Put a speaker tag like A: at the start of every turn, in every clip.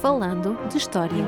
A: Falando de História.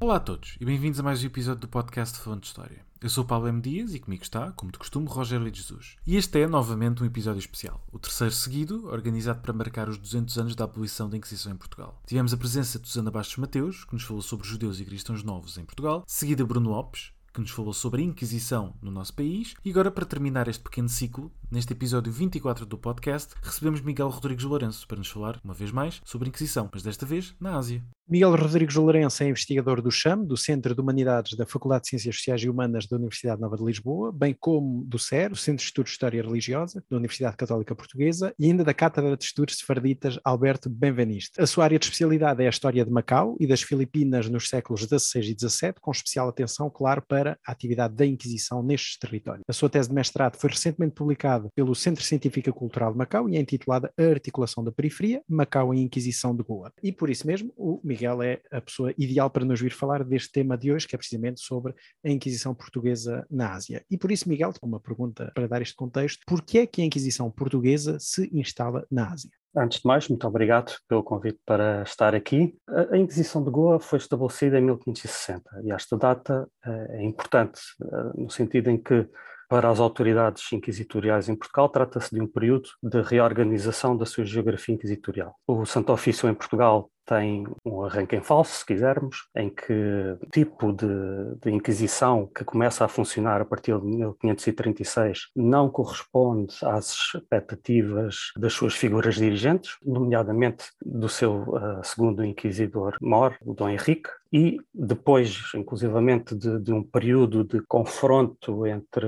B: Olá a todos e bem-vindos a mais um episódio do podcast Falando de História. Eu sou o Paulo M. Dias e comigo está, como de costume, Rogério de Jesus. E este é, novamente, um episódio especial, o terceiro seguido, organizado para marcar os 200 anos da abolição da Inquisição em Portugal. Tivemos a presença de Susana Bastos Mateus, que nos falou sobre judeus e cristãos novos em Portugal, seguida Bruno Lopes, que nos falou sobre a Inquisição no nosso país. E agora, para terminar este pequeno ciclo, neste episódio 24 do podcast, recebemos Miguel Rodrigues Lourenço para nos falar, uma vez mais, sobre a Inquisição, mas desta vez na Ásia.
C: Miguel Rodrigues Lourenço é investigador do CHAM, do Centro de Humanidades da Faculdade de Ciências Sociais e Humanas da Universidade Nova de Lisboa, bem como do CER, o Centro de Estudos de História Religiosa, da Universidade Católica Portuguesa, e ainda da Cátedra de Estudos Sefarditas Alberto Benveniste. A sua área de especialidade é a história de Macau e das Filipinas nos séculos XVI e XVII, com especial atenção, claro, para a atividade da Inquisição nestes territórios. A sua tese de mestrado foi recentemente publicada pelo Centro Científico e Cultural de Macau e é intitulada A Articulação da Periferia, Macau e Inquisição de Goa. E por isso mesmo, o Miguel é a pessoa ideal para nos vir falar deste tema de hoje, que é precisamente sobre a Inquisição Portuguesa na Ásia. E por isso, Miguel, uma pergunta para dar este contexto: por que é que a Inquisição Portuguesa se instala na Ásia?
D: Antes de mais, muito obrigado pelo convite para estar aqui. A Inquisição de Goa foi estabelecida em 1560 e esta data é importante no sentido em que para as autoridades inquisitoriais em Portugal, trata-se de um período de reorganização da sua geografia inquisitorial. O Santo Ofício em Portugal tem um arranque em falso, se quisermos, em que tipo de, de, Inquisição que começa a funcionar a partir de 1536 não corresponde às expectativas das suas figuras dirigentes, nomeadamente do seu uh, segundo inquisidor mor, o Dom Henrique, e depois, inclusivamente, de, de, um período de confronto entre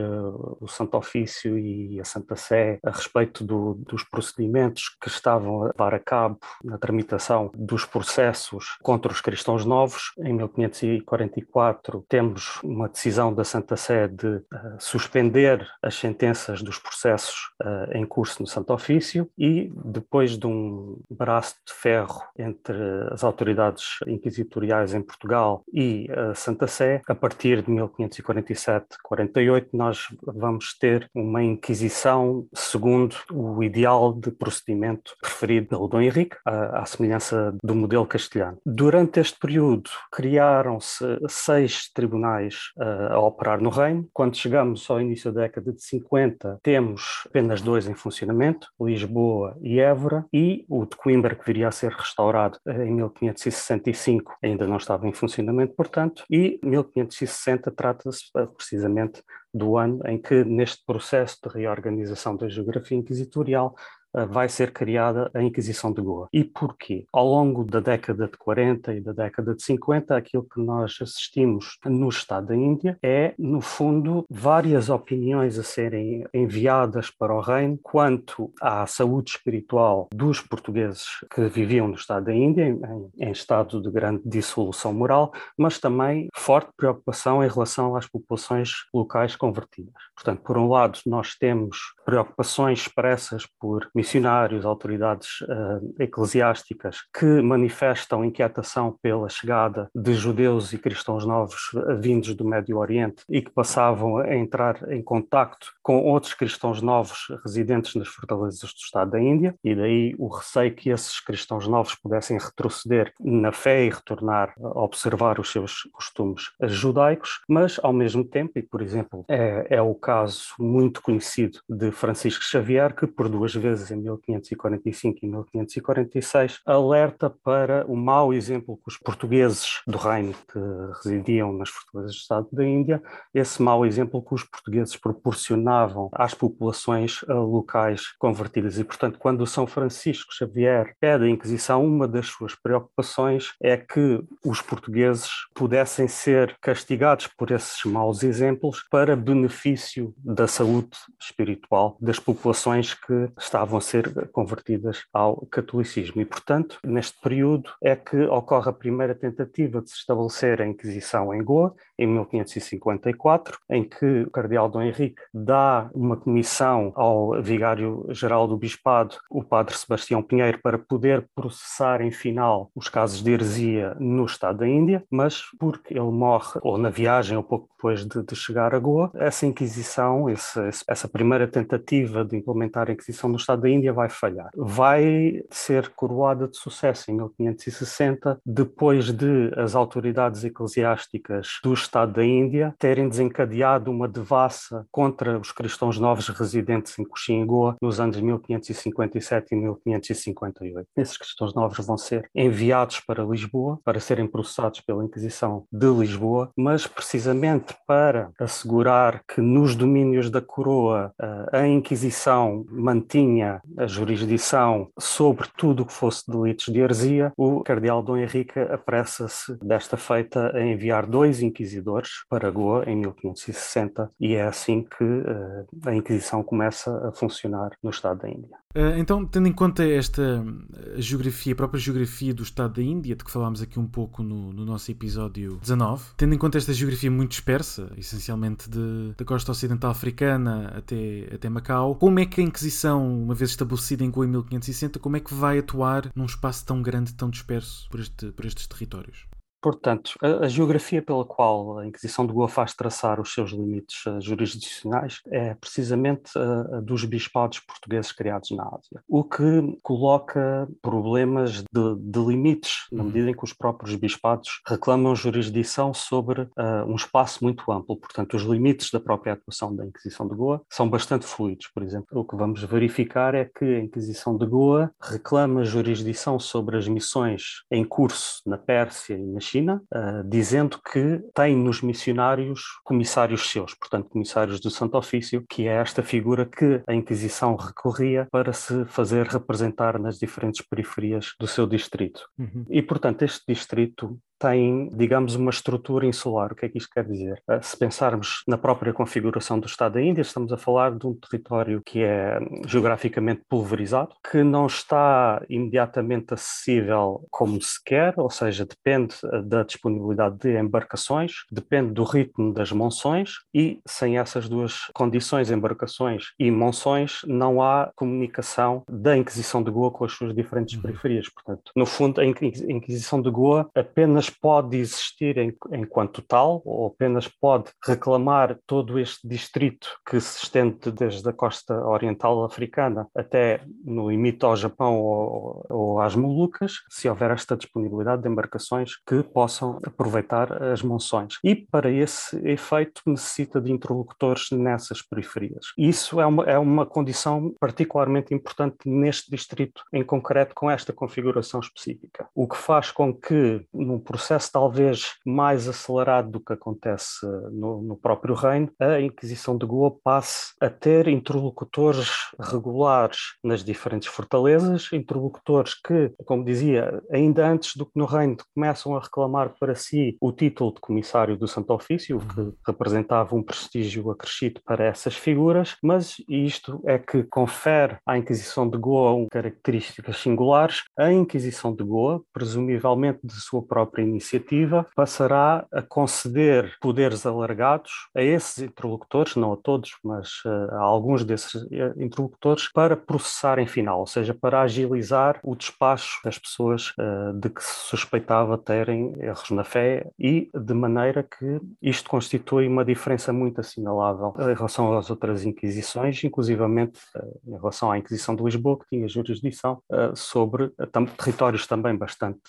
D: o Santo Ofício e a Santa Sé a respeito do, dos procedimentos que estavam a levar a cabo na tramitação dos processos contra os cristãos novos. Em 1544 temos uma decisão da Santa Sé de uh, suspender as sentenças dos processos uh, em curso no Santo Ofício e depois de um braço de ferro entre as autoridades inquisitoriais em Portugal e a Santa Sé, a partir de 1547-48 nós vamos ter uma inquisição segundo o ideal de procedimento preferido pelo Dom Henrique, à, à semelhança do modelo castelhano. Durante este período, criaram-se seis tribunais uh, a operar no reino. Quando chegamos ao início da década de 50, temos apenas dois em funcionamento, Lisboa e Évora, e o de Coimbra, que viria a ser restaurado em 1565, ainda não estava em funcionamento, portanto, e 1560 trata-se uh, precisamente do ano em que, neste processo de reorganização da geografia inquisitorial, eh, vai ser criada a Inquisição de Goa. E porquê? Ao longo da década de 40 e da década de 50, aquilo que nós assistimos no Estado da Índia é, no fundo, várias opiniões a serem enviadas para o reino quanto à saúde espiritual dos portugueses que viviam no Estado da Índia, em, em estado de grande dissolução moral, mas também forte preocupação em relação às populações locais convertidas. Portanto, por um lado, nós temos preocupações expressas por missionários, autoridades uh, eclesiásticas que manifestam inquietação pela chegada de judeus e cristãos novos uh, vindos do Médio Oriente e que passavam a entrar em contacto com outros cristãos novos residentes nas fortalezas do Estado da Índia, e daí o receio que esses cristãos novos pudessem retroceder na fé e retornar a observar os seus costumes judaicos, mas ao mesmo tempo, e por exemplo, é, é o caso muito conhecido de Francisco Xavier, que por duas vezes em 1545 e 1546, alerta para o mau exemplo que os portugueses do reino que residiam nas fortalezas do Estado da Índia, esse mau exemplo que os portugueses proporcionavam às populações eh, locais convertidas. E, portanto, quando São Francisco Xavier pede a Inquisição, uma das suas preocupações é que os portugueses pudessem ser castigados por esses maus exemplos para benefício da saúde espiritual das populações que estavam ser convertidas ao catolicismo. E, portanto, neste período é que ocorre a primeira tentativa de se estabelecer a Inquisição em Goa, em 1554, em que o cardeal Dom Henrique dá uma comissão ao vigário-geral do bispado, o padre Sebastião Pinheiro, para poder processar em final os casos de heresia no estado da Índia, mas porque ele morre ou na viagem ou pouco depois de, de chegar a Goa, essa Inquisição, esse, essa primeira tentativa de implementar a Inquisição no estado da Índia vai falhar. Vai ser coroada de sucesso em 1560, depois de as autoridades eclesiásticas do estado da Índia terem desencadeado uma devassa contra os cristãos novos residentes em Coxim e Goa nos anos 1557 e 1558. Esses cristãos novos vão ser enviados para Lisboa para serem processados pela Inquisição de Lisboa, mas precisamente para assegurar que nos domínios da coroa eh, a Inquisição mantinha a jurisdição sobre tudo o que fosse delitos de heresia, o cardeal Dom Henrique apressa-se desta feita a enviar dois inquisidores para Goa em 1560 e é assim que uh, a Inquisição começa a funcionar no Estado da Índia.
B: Uh, então, tendo em conta esta geografia, a própria geografia do Estado da Índia, de que falámos aqui um pouco no, no nosso episódio 19, tendo em conta esta geografia muito dispersa, essencialmente de, da costa ocidental africana até, até Macau, como é que a Inquisição, uma vez estabelecida em Goa em 1560, como é que vai atuar num espaço tão grande, tão disperso por, este, por estes territórios?
D: Portanto, a, a, geografia pela qual a Inquisição de Goa faz traçar os seus limites uh, jurisdicionais é precisamente a, a, dos bispados portugueses criados na Ásia, o que coloca problemas de, de, limites, na uhum. medida em que os próprios bispados reclamam jurisdição sobre uh, um espaço muito amplo. Portanto, os limites da própria atuação da Inquisição de Goa são bastante fluidos. Por exemplo, o que vamos verificar é que a Inquisição de Goa reclama jurisdição sobre as missões em curso na Pérsia e na China China, uh, dizendo que tem nos missionários comissários seus, portanto, comissários do Santo Ofício, que é esta figura que a Inquisição recorria para se fazer representar nas diferentes periferias do seu distrito. Uhum. E, portanto, este distrito tem, digamos, uma estrutura insular. O que é que isto quer dizer? Eh, se pensarmos na própria configuração do Estado da Índia, estamos a falar de um território que é geograficamente pulverizado, que não está imediatamente acessível como se quer, ou seja, depende eh, da disponibilidade de embarcações, depende do ritmo das monções e sem essas duas condições, embarcações e monções, não há comunicação da Inquisição de Goa com as suas diferentes uhum. periferias. Portanto, no fundo, a Inquisição de Goa apenas pode existir em, enquanto tal, ou apenas pode reclamar todo este distrito que se estende desde a costa oriental africana até no limite ao Japão ou, ou às Molucas, se houver esta disponibilidade de embarcações que possam aproveitar as monções. E para esse efeito necessita de interlocutores nessas periferias. Isso é uma, é uma condição particularmente importante neste distrito em concreto com esta configuração específica, o que faz com que num processo processo talvez mais acelerado do que acontece no, no, próprio reino, a Inquisição de Goa passe a ter interlocutores regulares nas diferentes fortalezas, interlocutores que, como dizia, ainda antes do que no reino começam a reclamar para si o título de comissário do Santo Ofício, que uhum. representava um prestígio acrescido para essas figuras, mas isto é que confere à Inquisição de Goa características singulares. A Inquisição de Goa, presumivelmente de sua própria iniciativa passará a conceder poderes alargados a esses interlocutores, não a todos, mas uh, a alguns desses uh, interlocutores, para processar em final, ou seja, para agilizar o despacho das pessoas uh, de que se suspeitava terem erros na fé e de maneira que isto constitui uma diferença muito assinalável em relação às outras inquisições, inclusivamente em relação à Inquisição de Lisboa, que tinha jurisdição sobre territórios também bastante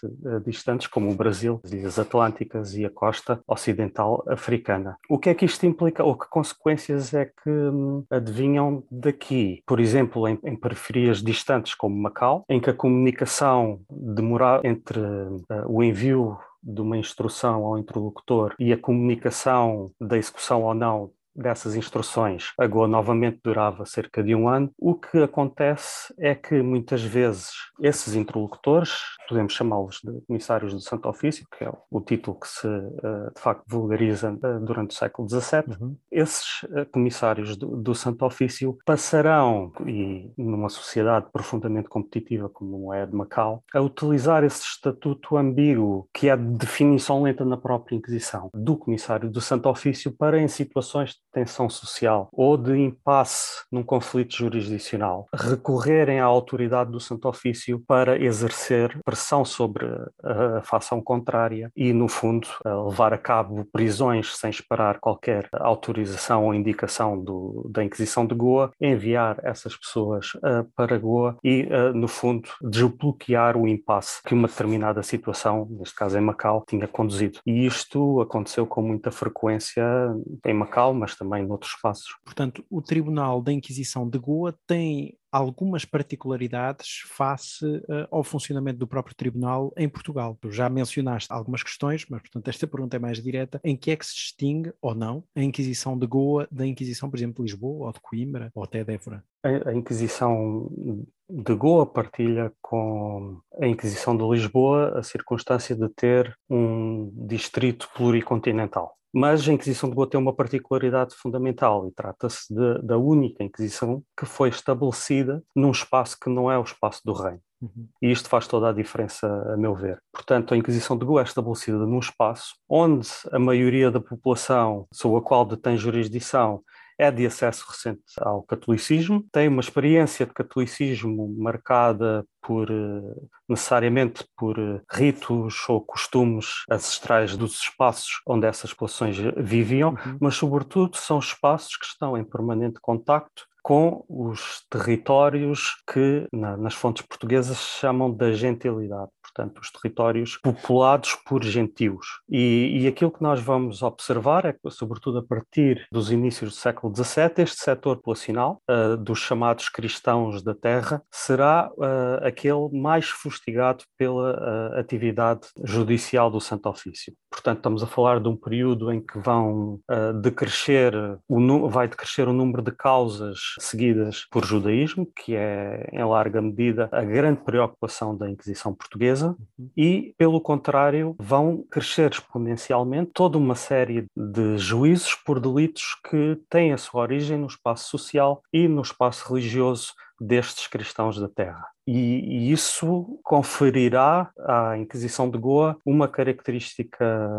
D: distantes, como o Brasil Brasil, as Ilhas Atlânticas e a costa ocidental africana. O que é que isto implica ou que consequências é que hum, adivinham daqui? Por exemplo, em, em, periferias distantes como Macau, em que a comunicação demora entre uh, o envio de uma instrução ao interlocutor e a comunicação da execução ou não dessas instruções, a Goa novamente durava cerca de um ano. O que acontece é que muitas vezes esses interlocutores, podemos chamá-los de comissários do Santo Ofício, que é o título que se eh, de facto vulgariza eh, durante o século XVII, uhum. esses eh, comissários do, do, Santo Ofício passarão, e numa sociedade profundamente competitiva como é de Macau, a utilizar esse estatuto ambíguo, que é de definição lenta na própria Inquisição, do comissário do Santo Ofício para em situações tensão social ou de impasse num conflito jurisdicional, recorrerem à autoridade do Santo Ofício para exercer pressão sobre a facção contrária e, no fundo, levar a cabo prisões sem esperar qualquer autorização ou indicação do, da Inquisição de Goa, enviar essas pessoas uh, para Goa e, uh, no fundo, desbloquear o impasse que uma determinada situação, neste caso em Macau, tinha conduzido. E isto aconteceu com muita frequência em Macau, mas também noutros espaços.
C: Portanto, o Tribunal da Inquisição de Goa tem algumas particularidades face uh, ao funcionamento do próprio tribunal em Portugal. Tu já mencionaste algumas questões, mas portanto esta pergunta é mais direta. Em que é que se distingue ou não a Inquisição de Goa da Inquisição, por exemplo, de Lisboa ou de Coimbra ou até de Évora?
D: A Inquisição de Goa partilha com a Inquisição de Lisboa a circunstância de ter um distrito pluricontinental. Mas a Inquisição de Goa tem uma particularidade fundamental e trata-se da única Inquisição que foi estabelecida num espaço que não é o espaço do reino. Uhum. E isto faz toda a diferença, a meu ver. Portanto, a Inquisição de Goa é estabelecida num espaço onde a maioria da população sobre a qual detém jurisdição é de acesso recente ao catolicismo, tem uma experiência de catolicismo marcada por eh, necessariamente por eh, ritos ou costumes ancestrais dos espaços onde essas populações viviam, uhum. mas sobretudo são espaços que estão em permanente contacto com os territórios que na, nas fontes portuguesas chamam da gentilidade portanto, os territórios populados por gentios. E, e aquilo que nós vamos observar é que, sobretudo a partir dos inícios do século XVII, este setor populacional uh, dos chamados cristãos da terra declarará uh, aquele mais fustigado pela uh, atividade judicial do Santo Ofício. Portanto, estamos a falar de um período em que vão uh, decrescer o, vai decrescer o número de causas seguidas por judaísmo, que é, em larga medida, a grande preocupação da Inquisição Portuguesa, uhum. e, pelo contrário, vão crescer exponencialmente toda uma série de juízos por delitos que têm a sua origem no espaço social e no espaço religioso destes cristãos da terra. E, isso conferirá à Inquisição de Goa uma característica,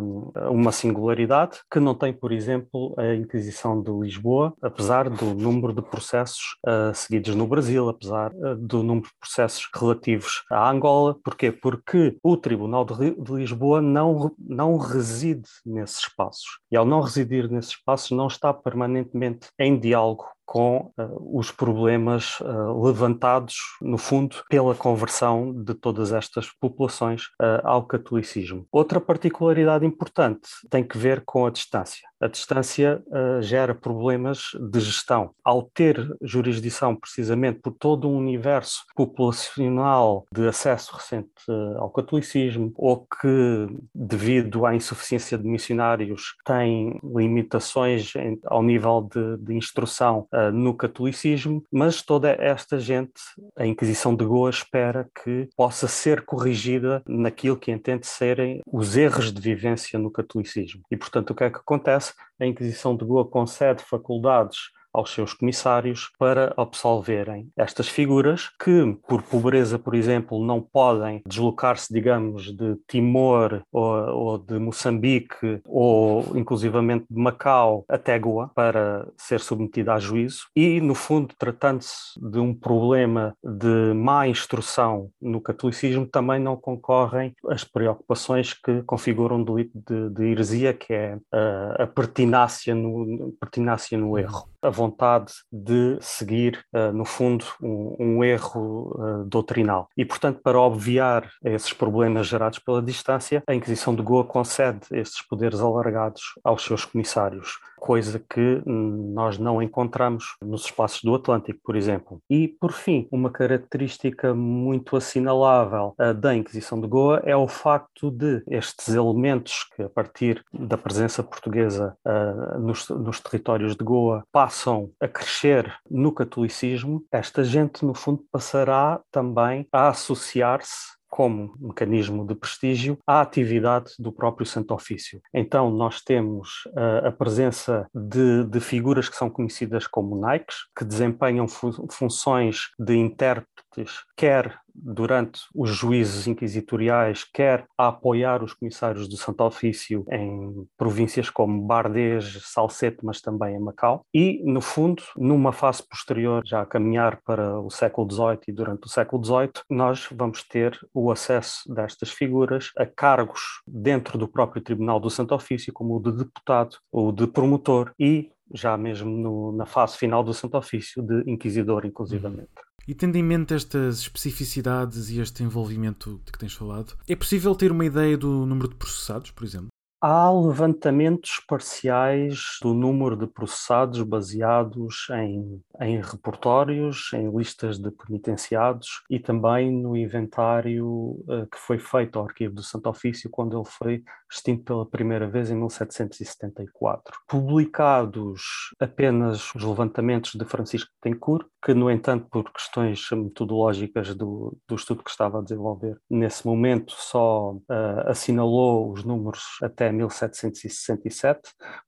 D: uma singularidade que não tem, por exemplo, a Inquisição de Lisboa, apesar do número de processos uh, seguidos no Brasil, apesar uh, do número de processos relativos à Angola. Porquê? Porque o Tribunal de, de Lisboa não, não reside nesses espaços. E ao não residir nesses espaços, não está permanentemente em diálogo com uh, os problemas uh, levantados, no fundo, pela conversão de todas estas populações uh, ao catolicismo. Outra particularidade importante tem que ver com a distância. A distância gera problemas de gestão. Ao ter jurisdição precisamente por todo um universo populacional de acesso recente ao catolicismo, ou que, devido à insuficiência de missionários, tem limitações em, ao nível de, de instrução uh, no catolicismo, mas toda esta gente, a Inquisição de Goa espera que possa ser corrigida naquilo que entende serem os erros de vivência no catolicismo. E, portanto, o que é que acontece? A Inquisição de Goa concede faculdades aos seus comissários para absolverem estas figuras que, por pobreza, por exemplo, não podem deslocar-se, digamos, de Timor ou, ou, de Moçambique ou inclusivamente de Macau até Goa para ser submetida a juízo. E, no fundo, tratando-se de um problema de má instrução no catolicismo, também não concorrem as preocupações que configuram um delito de, de heresia, que é a, a pertinácia no, pertinácia no erro. A vontade de seguir, uh, no fundo, um, um erro uh, doutrinal. E, portanto, para obviar esses problemas gerados pela distância, a Inquisição de Goa concede estes poderes alargados aos seus comissários coisa que nós não encontramos nos espaços do Atlântico, por exemplo. E, por fim, uma característica muito assinalável da Inquisição de Goa é o facto de estes elementos que, a partir da presença portuguesa uh, nos, nos territórios de Goa, passam a crescer no catolicismo, esta gente, no fundo, passará também a associar-se como mecanismo de prestígio à atividade do próprio Santo Ofício. Então, nós temos uh, a presença de, de, figuras que são conhecidas como naikes, que desempenham fu funções de intérpretes, quer durante os juízes inquisitoriais, quer a apoiar os comissários do Santo Ofício em províncias como Bardez, Salsete, mas também em Macau. E, no fundo, numa fase posterior, já a caminhar para o século XVIII e durante o século XVIII, nós vamos ter o acesso destas figuras a cargos dentro do próprio Tribunal do Santo Ofício, como o de deputado ou de promotor e já mesmo no, na fase final do Santo Ofício, de inquisidor, inclusivamente.
B: E tendo em mente estas especificidades e este envolvimento de que tens falado, é possível ter uma ideia do número de processados, por exemplo?
D: Há levantamentos parciais do número de processados baseados em, em repertórios, em listas de penitenciados e também no inventário uh, que foi feito ao Arquivo do Santo Ofício quando ele foi extinto pela primeira vez em 1774. Publicados apenas os levantamentos de Francisco Tencourt, que, no entanto, por questões metodológicas do, do estudo que estava a desenvolver, nesse momento só uh, assinalou os números até 1767,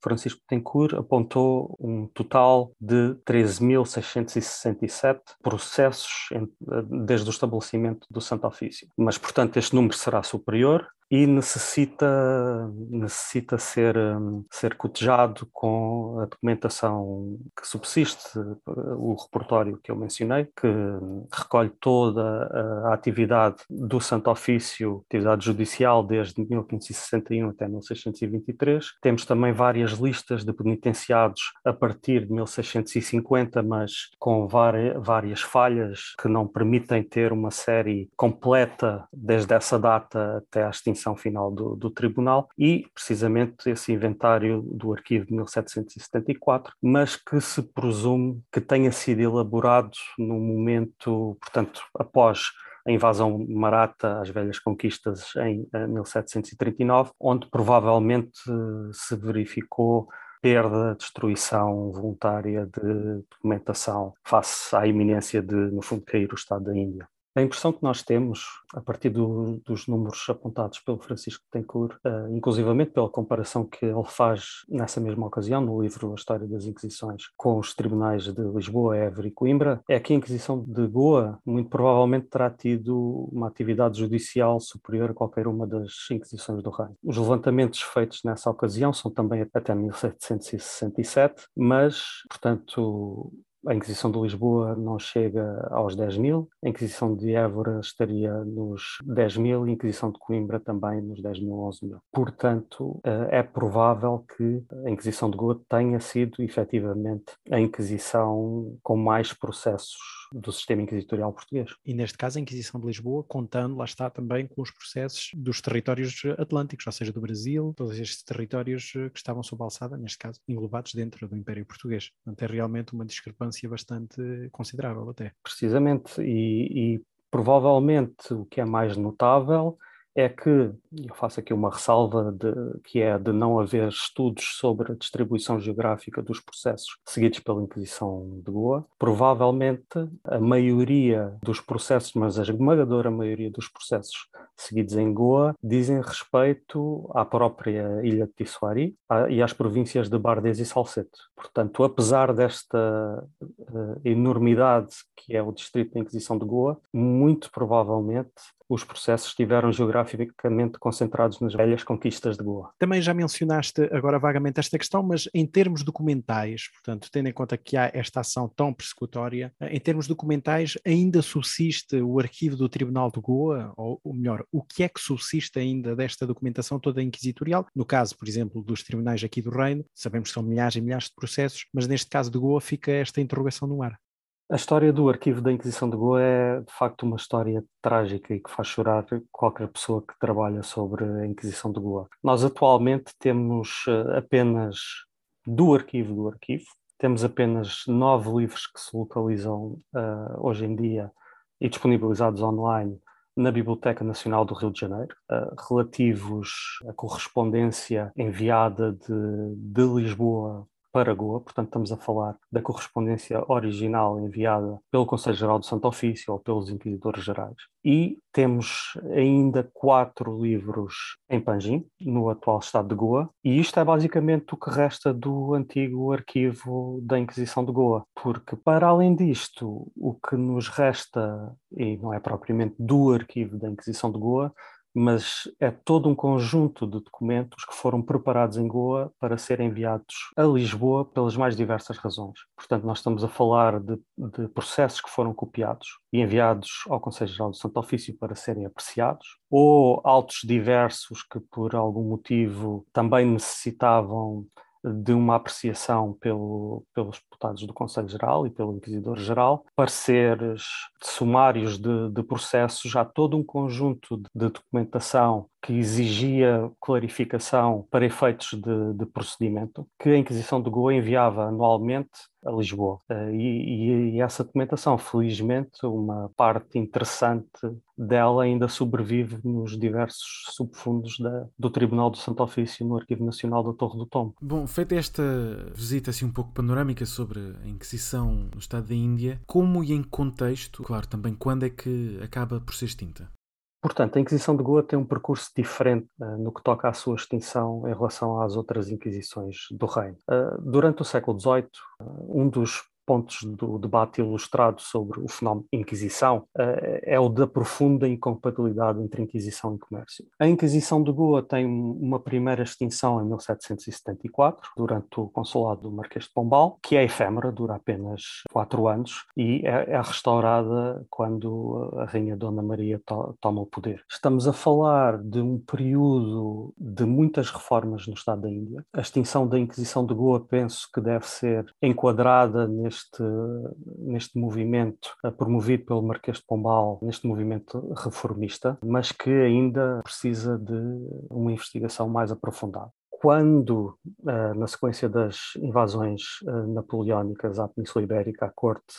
D: Francisco Tencourt apontou um total de 13.667 processos desde o estabelecimento do Santo Ofício. Mas, portanto, este número será superior e necessita, necessita ser, hum, ser cotejado com a documentação que subsiste, o repertório que eu mencionei, que recolhe toda a atividade do Santo Ofício, atividade judicial desde 1561 até 1623. Temos também várias listas de penitenciados a partir de 1650, mas com várias falhas que não permitem ter uma série completa desde essa data até a extinção definição final do, do tribunal e, precisamente, esse inventário do arquivo de 1774, mas que se presume que tenha sido elaborado no momento, portanto, após a invasão marata às velhas conquistas em 1739, eh, onde provavelmente eh, se verificou perda, destruição voluntária de documentação face à iminência de, no fundo, cair o Estado da Índia. A impressão que nós temos, a partir do, dos números apontados pelo Francisco Tencourt, uh, inclusivamente pela comparação que ele faz nessa mesma ocasião no livro A História das Inquisições com os tribunais de Lisboa, Évora e Coimbra, é que a Inquisição de Goa muito provavelmente terá tido uma atividade judicial superior a qualquer uma das Inquisições do Reino. Os levantamentos feitos nessa ocasião são também até 1767, mas, portanto, a Inquisição de Lisboa não chega aos 10 mil, a Inquisição de Évora estaria nos 10 mil e a Inquisição de Coimbra também nos 10 mil, 11 mil. Portanto, eh, é provável que a Inquisição de Goa tenha sido efetivamente a Inquisição com mais processos do sistema inquisitorial português.
C: E neste caso a Inquisição de Lisboa, contando, lá está também com os processos dos territórios atlânticos, ou seja, do Brasil, todos estes territórios eh, que estavam sob alçada, neste caso, englobados dentro do Império Português. Portanto, é realmente uma discrepância bastante considerável até.
D: Precisamente, e, e provavelmente o que é mais notável é que, eu faço aqui uma ressalva, de, que é de não haver estudos sobre a distribuição geográfica dos processos seguidos pela Inquisição de Goa. Provavelmente a maioria dos processos, mas a esmagadora maioria dos processos seguidos em Goa dizem respeito à própria ilha de Tissuari e às províncias de Bardez e Salcedo. Portanto, apesar desta uh, enormidade que é o distrito da Inquisição de Goa, muito provavelmente os processos estiveram geograficamente concentrados nas velhas conquistas de Goa.
C: Também já mencionaste agora vagamente esta questão, mas em termos documentais, portanto, tendo em conta que há esta ação tão persecutória, em termos documentais ainda subsiste o arquivo do Tribunal de Goa, ou, ou melhor, o que é que subsiste ainda desta documentação toda inquisitorial? No caso, por exemplo, dos tribunais aqui do Reino, sabemos que são milhares e milhares de processos, mas neste caso de Goa fica esta interrogação no ar.
D: A história do arquivo da Inquisição de Goa é de facto uma história trágica e que faz chorar qualquer pessoa que trabalha sobre a Inquisição de Goa. Nós atualmente temos eh, apenas do arquivo do arquivo. Temos apenas nove livros que se localizam uh, hoje em dia e disponibilizados online na Biblioteca Nacional do Rio de Janeiro, uh, relativos à correspondência enviada de, de Lisboa para Goa, portanto estamos a falar da correspondência original enviada pelo Conselho Geral do Santo Ofício ou pelos Inquisidores Gerais. E temos ainda quatro livros em Panjim, no atual estado de Goa, e isto é basicamente o que resta do antigo arquivo da Inquisição de Goa, porque para além disto, o que nos resta, e não é propriamente do arquivo da Inquisição de Goa, mas é todo um conjunto de documentos que foram preparados em Goa para serem enviados a Lisboa pelas mais diversas razões. Portanto, nós estamos a falar de, de processos que foram copiados e enviados ao Conselho Geral do Santo Ofício para serem apreciados, ou autos diversos que, por algum motivo, também necessitavam de uma apreciação pelo, pelos deputados do Conselho Geral e pelo Inquisidor Geral, pareceres sumários de, de processos, já todo um conjunto de documentação que exigia clarificação para efeitos de, de, procedimento, que a Inquisição de Goa enviava anualmente a Lisboa. Eh, e, e, essa documentação, felizmente, uma parte interessante dela ainda sobrevive nos diversos subfundos da, do Tribunal do Santo Ofício no Arquivo Nacional da Torre do Tombo.
B: Bom, feita esta visita assim um pouco panorâmica sobre a Inquisição no Estado da Índia, como e em contexto, claro, também quando é que acaba por ser extinta?
D: Portanto, a Inquisição de Goa tem um percurso diferente uh, no que toca à sua extinção em relação às outras Inquisições do Reino. Uh, durante o século XVIII, uh, um dos pontos do debate ilustrado sobre o fenómeno Inquisição uh, é o da profunda incompatibilidade entre Inquisição e comércio. A Inquisição de Goa tem uma primeira extinção em 1774, durante o consulado do Marquês de Pombal, que é efêmera, dura apenas quatro anos e é, é restaurada quando a Rainha Dona Maria to toma o poder. Estamos a falar de um período de muitas reformas no Estado da Índia. A extinção da Inquisição de Goa penso que deve ser enquadrada neste neste, neste movimento eh, promovido pelo Marquês de Pombal, neste movimento reformista, mas que ainda precisa de uma investigação mais aprofundada quando, uh, na sequência das invasões uh, napoleónicas à Península Ibérica, a corte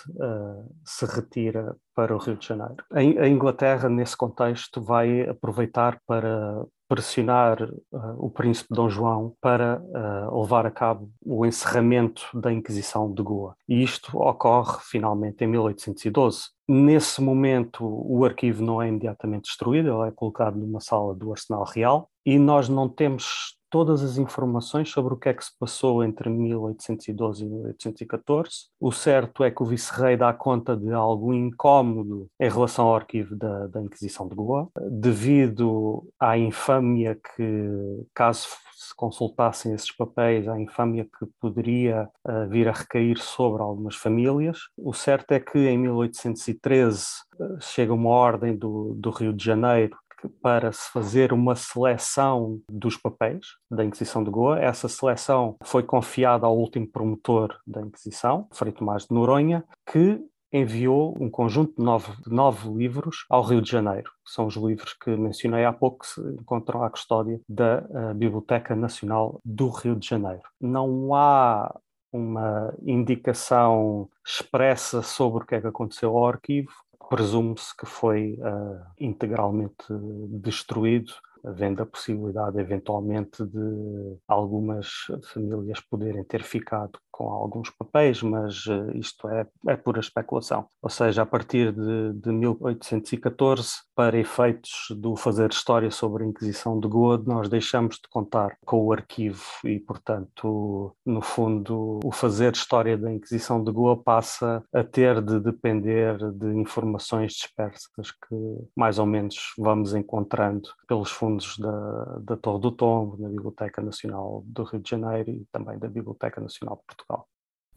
D: se retira para o Rio de Janeiro. A Inglaterra, nesse contexto, vai aproveitar para pressionar uh, o príncipe Dom João para uh, levar a cabo o encerramento da Inquisição de Goa. E isto ocorre finalmente em 1812. Nesse momento, o arquivo não é imediatamente destruído, ele é colocado numa sala do Arsenal Real e nós não temos todas as informações sobre o que é que se passou entre 1812 e 1814. O certo é que o vice-rei dá conta de algum incómodo em relação ao arquivo da, da Inquisição de Goa, devido à infâmia que, caso se consultassem esses papéis, à infâmia que poderia uh, vir a recair sobre algumas famílias. O certo é que em 1813 uh, chega uma ordem do, do Rio de Janeiro para se fazer uma seleção dos papéis da Inquisição de Goa. Essa seleção foi confiada ao último promotor da Inquisição, Frei Tomás de Noronha, que enviou um conjunto de nove, de nove, livros ao Rio de Janeiro. São os livros que mencionei há pouco que se encontram à custódia da uh, Biblioteca Nacional do Rio de Janeiro. Não há uma indicação expressa sobre o que é que aconteceu ao arquivo, presume-se que foi uh, integralmente destruído, havendo a possibilidade eventualmente de algumas famílias poderem ter ficado com alguns papéis, mas uh, isto é, é pura especulação. Ou seja, a partir de, de 1814, para efeitos do fazer história sobre a Inquisição de Goa, nós deixamos de contar com o arquivo e, portanto, no fundo, o fazer história da Inquisição de Goa passa a ter de depender de informações dispersas que mais ou menos vamos encontrando pelos fundos da, da Torre do Tombo, na Biblioteca Nacional do Rio de Janeiro e também da Biblioteca Nacional de Portugal.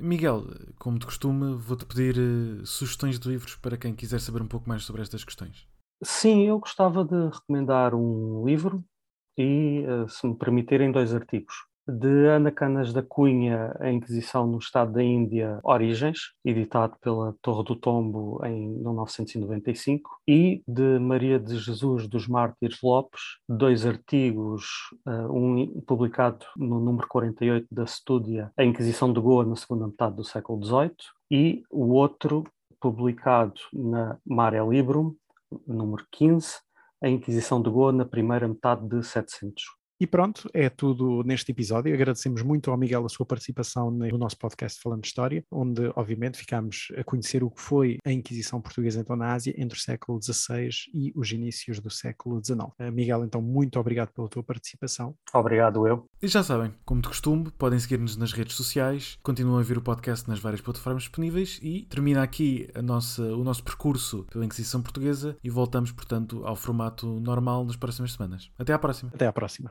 B: Miguel, como de costume, vou-te pedir uh, sugestões de livros para quem quiser saber um pouco mais sobre estas questões.
D: Sim, eu gostava de recomendar um livro e, uh, se me permitirem, dois artigos. De Ana Canas da Cunha, A Inquisição no Estado da Índia, Origens, editado pela Torre do Tombo em 1995, e de Maria de Jesus dos Mártires Lopes, dois artigos, eh, um publicado no número 48 da Stúdia, A Inquisição de Goa na segunda metade do século XVIII, e o outro publicado na Mare Librum, número 15, A Inquisição de Goa na primeira metade de 700.
C: E pronto, é tudo neste episódio. Agradecemos muito ao Miguel a sua participação no nosso podcast Falando História, onde, obviamente, ficámos a conhecer o que foi a Inquisição Portuguesa então na Ásia entre o século XVI e os inícios do século XIX. Eh, Miguel, então, muito obrigado pela tua participação.
D: Obrigado, eu.
B: E já sabem, como de costume, podem seguir-nos nas redes sociais, continuam a ver o podcast nas várias plataformas disponíveis e termina aqui a nossa, o nosso percurso pela Inquisição Portuguesa e voltamos, portanto, ao formato normal nas próximas semanas. Até à próxima.
C: Até à próxima.